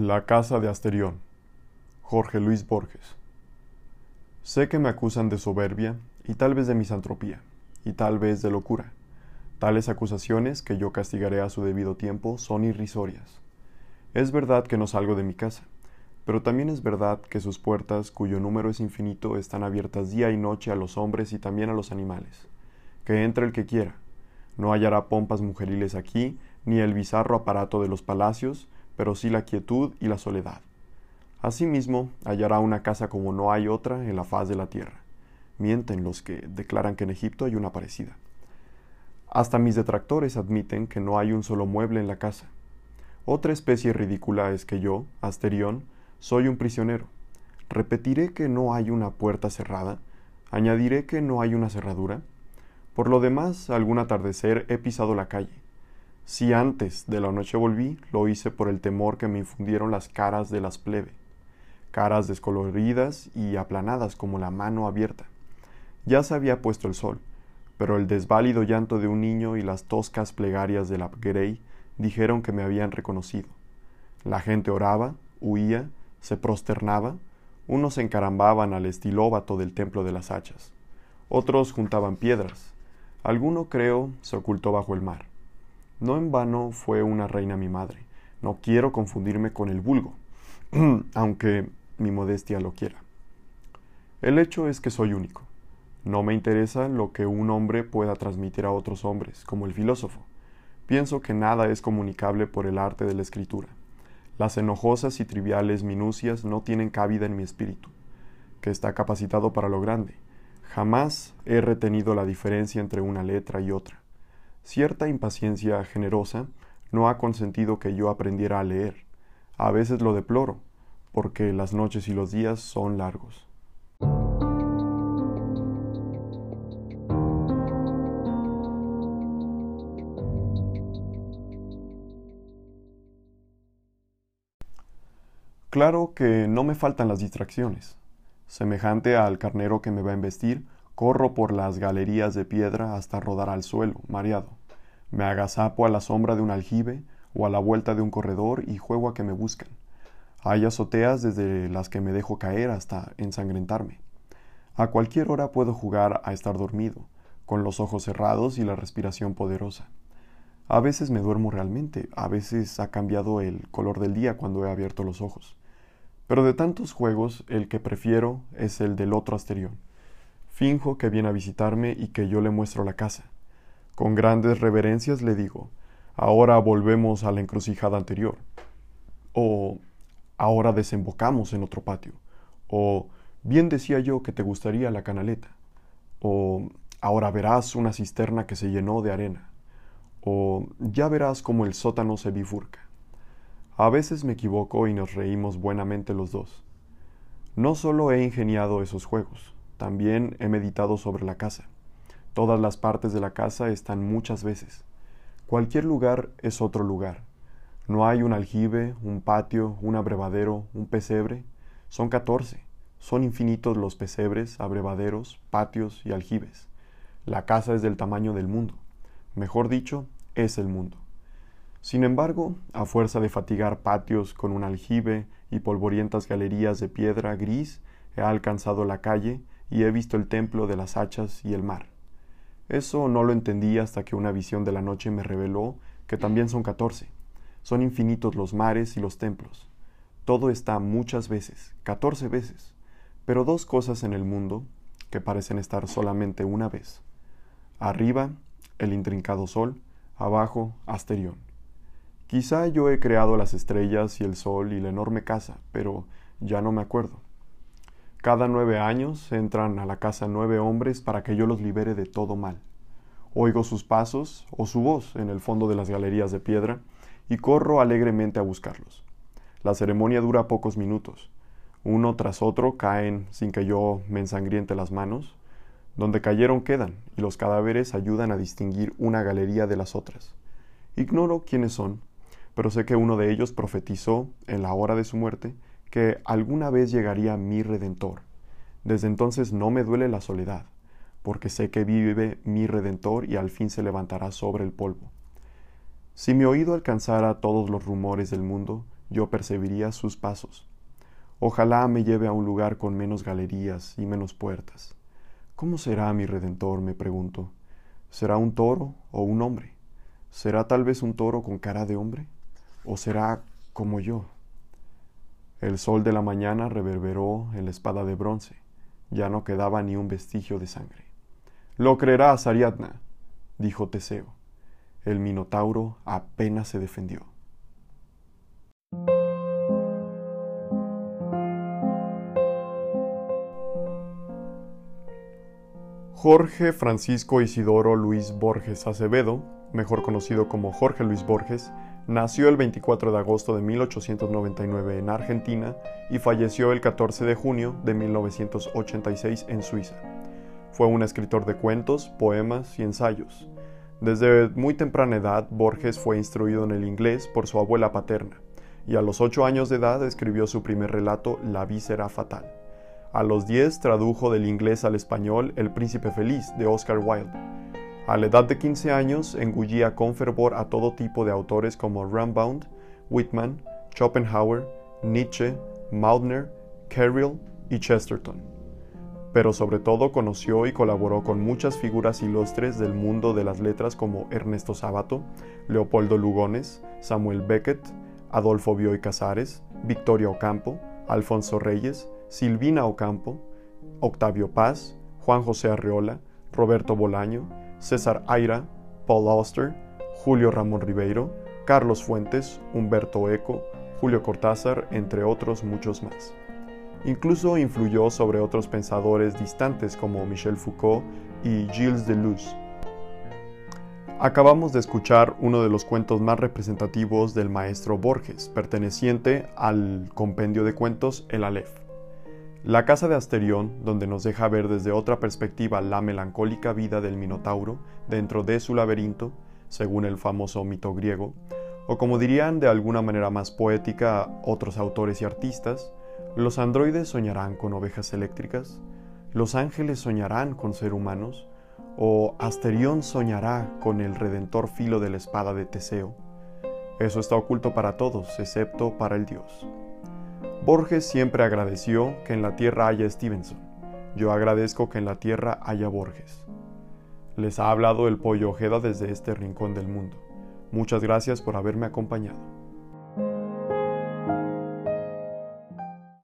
La casa de Asterión. Jorge Luis Borges. Sé que me acusan de soberbia y tal vez de misantropía y tal vez de locura. Tales acusaciones, que yo castigaré a su debido tiempo, son irrisorias. Es verdad que no salgo de mi casa, pero también es verdad que sus puertas, cuyo número es infinito, están abiertas día y noche a los hombres y también a los animales. Que entre el que quiera. No hallará pompas mujeriles aquí, ni el bizarro aparato de los palacios, pero sí la quietud y la soledad. Asimismo, hallará una casa como no hay otra en la faz de la tierra. Mienten los que declaran que en Egipto hay una parecida. Hasta mis detractores admiten que no hay un solo mueble en la casa. Otra especie ridícula es que yo, Asterión, soy un prisionero. Repetiré que no hay una puerta cerrada, añadiré que no hay una cerradura. Por lo demás, algún atardecer he pisado la calle, si antes de la noche volví, lo hice por el temor que me infundieron las caras de las plebe, caras descoloridas y aplanadas como la mano abierta. Ya se había puesto el sol, pero el desválido llanto de un niño y las toscas plegarias de la Grey dijeron que me habían reconocido. La gente oraba, huía, se prosternaba, unos encarambaban al estilóbato del templo de las hachas, otros juntaban piedras, alguno, creo, se ocultó bajo el mar. No en vano fue una reina mi madre. No quiero confundirme con el vulgo, aunque mi modestia lo quiera. El hecho es que soy único. No me interesa lo que un hombre pueda transmitir a otros hombres, como el filósofo. Pienso que nada es comunicable por el arte de la escritura. Las enojosas y triviales minucias no tienen cabida en mi espíritu, que está capacitado para lo grande. Jamás he retenido la diferencia entre una letra y otra. Cierta impaciencia generosa no ha consentido que yo aprendiera a leer. A veces lo deploro, porque las noches y los días son largos. Claro que no me faltan las distracciones. Semejante al carnero que me va a embestir, corro por las galerías de piedra hasta rodar al suelo, mareado. Me agazapo a la sombra de un aljibe o a la vuelta de un corredor y juego a que me busquen. Hay azoteas desde las que me dejo caer hasta ensangrentarme. A cualquier hora puedo jugar a estar dormido, con los ojos cerrados y la respiración poderosa. A veces me duermo realmente, a veces ha cambiado el color del día cuando he abierto los ojos. Pero de tantos juegos, el que prefiero es el del otro Asterión. Finjo que viene a visitarme y que yo le muestro la casa. Con grandes reverencias le digo, ahora volvemos a la encrucijada anterior. O ahora desembocamos en otro patio. O bien decía yo que te gustaría la canaleta. O ahora verás una cisterna que se llenó de arena. O ya verás cómo el sótano se bifurca. A veces me equivoco y nos reímos buenamente los dos. No solo he ingeniado esos juegos, también he meditado sobre la casa. Todas las partes de la casa están muchas veces. Cualquier lugar es otro lugar. No hay un aljibe, un patio, un abrevadero, un pesebre. Son catorce. Son infinitos los pesebres, abrevaderos, patios y aljibes. La casa es del tamaño del mundo. Mejor dicho, es el mundo. Sin embargo, a fuerza de fatigar patios con un aljibe y polvorientas galerías de piedra gris, he alcanzado la calle y he visto el templo de las hachas y el mar. Eso no lo entendí hasta que una visión de la noche me reveló que también son catorce. Son infinitos los mares y los templos. Todo está muchas veces, catorce veces, pero dos cosas en el mundo que parecen estar solamente una vez. Arriba, el intrincado sol, abajo, Asterión. Quizá yo he creado las estrellas y el sol y la enorme casa, pero ya no me acuerdo. Cada nueve años entran a la casa nueve hombres para que yo los libere de todo mal. Oigo sus pasos o su voz en el fondo de las galerías de piedra y corro alegremente a buscarlos. La ceremonia dura pocos minutos. Uno tras otro caen sin que yo me ensangriente las manos. Donde cayeron quedan y los cadáveres ayudan a distinguir una galería de las otras. Ignoro quiénes son, pero sé que uno de ellos profetizó en la hora de su muerte que alguna vez llegaría mi Redentor. Desde entonces no me duele la soledad, porque sé que vive mi Redentor y al fin se levantará sobre el polvo. Si mi oído alcanzara todos los rumores del mundo, yo percibiría sus pasos. Ojalá me lleve a un lugar con menos galerías y menos puertas. ¿Cómo será mi redentor? me pregunto. ¿Será un toro o un hombre? ¿Será tal vez un toro con cara de hombre? ¿O será como yo? El sol de la mañana reverberó en la espada de bronce. Ya no quedaba ni un vestigio de sangre. Lo creerás, Ariadna, dijo Teseo. El Minotauro apenas se defendió. Jorge Francisco Isidoro Luis Borges Acevedo, mejor conocido como Jorge Luis Borges, nació el 24 de agosto de 1899 en Argentina y falleció el 14 de junio de 1986 en Suiza. Fue un escritor de cuentos, poemas y ensayos. Desde muy temprana edad, Borges fue instruido en el inglés por su abuela paterna, y a los ocho años de edad escribió su primer relato, La víscera fatal. A los 10 tradujo del inglés al español El príncipe feliz de Oscar Wilde. A la edad de 15 años engullía con fervor a todo tipo de autores como Rambaud, Whitman, Schopenhauer, Nietzsche, Maudner, Carrill y Chesterton. Pero sobre todo conoció y colaboró con muchas figuras ilustres del mundo de las letras como Ernesto Sábato, Leopoldo Lugones, Samuel Beckett, Adolfo Bioy Casares, Victoria Ocampo, Alfonso Reyes, Silvina Ocampo, Octavio Paz, Juan José Arreola, Roberto Bolaño, César Aira, Paul Auster, Julio Ramón Ribeiro, Carlos Fuentes, Humberto Eco, Julio Cortázar, entre otros muchos más. Incluso influyó sobre otros pensadores distantes como Michel Foucault y Gilles Deleuze. Acabamos de escuchar uno de los cuentos más representativos del maestro Borges, perteneciente al compendio de cuentos El Aleph. La casa de Asterión, donde nos deja ver desde otra perspectiva la melancólica vida del Minotauro dentro de su laberinto, según el famoso mito griego, o como dirían de alguna manera más poética otros autores y artistas, los androides soñarán con ovejas eléctricas, los ángeles soñarán con ser humanos, o Asterión soñará con el redentor filo de la espada de Teseo. Eso está oculto para todos, excepto para el dios. Borges siempre agradeció que en la tierra haya Stevenson. Yo agradezco que en la tierra haya Borges. Les ha hablado el pollo Ojeda desde este rincón del mundo. Muchas gracias por haberme acompañado.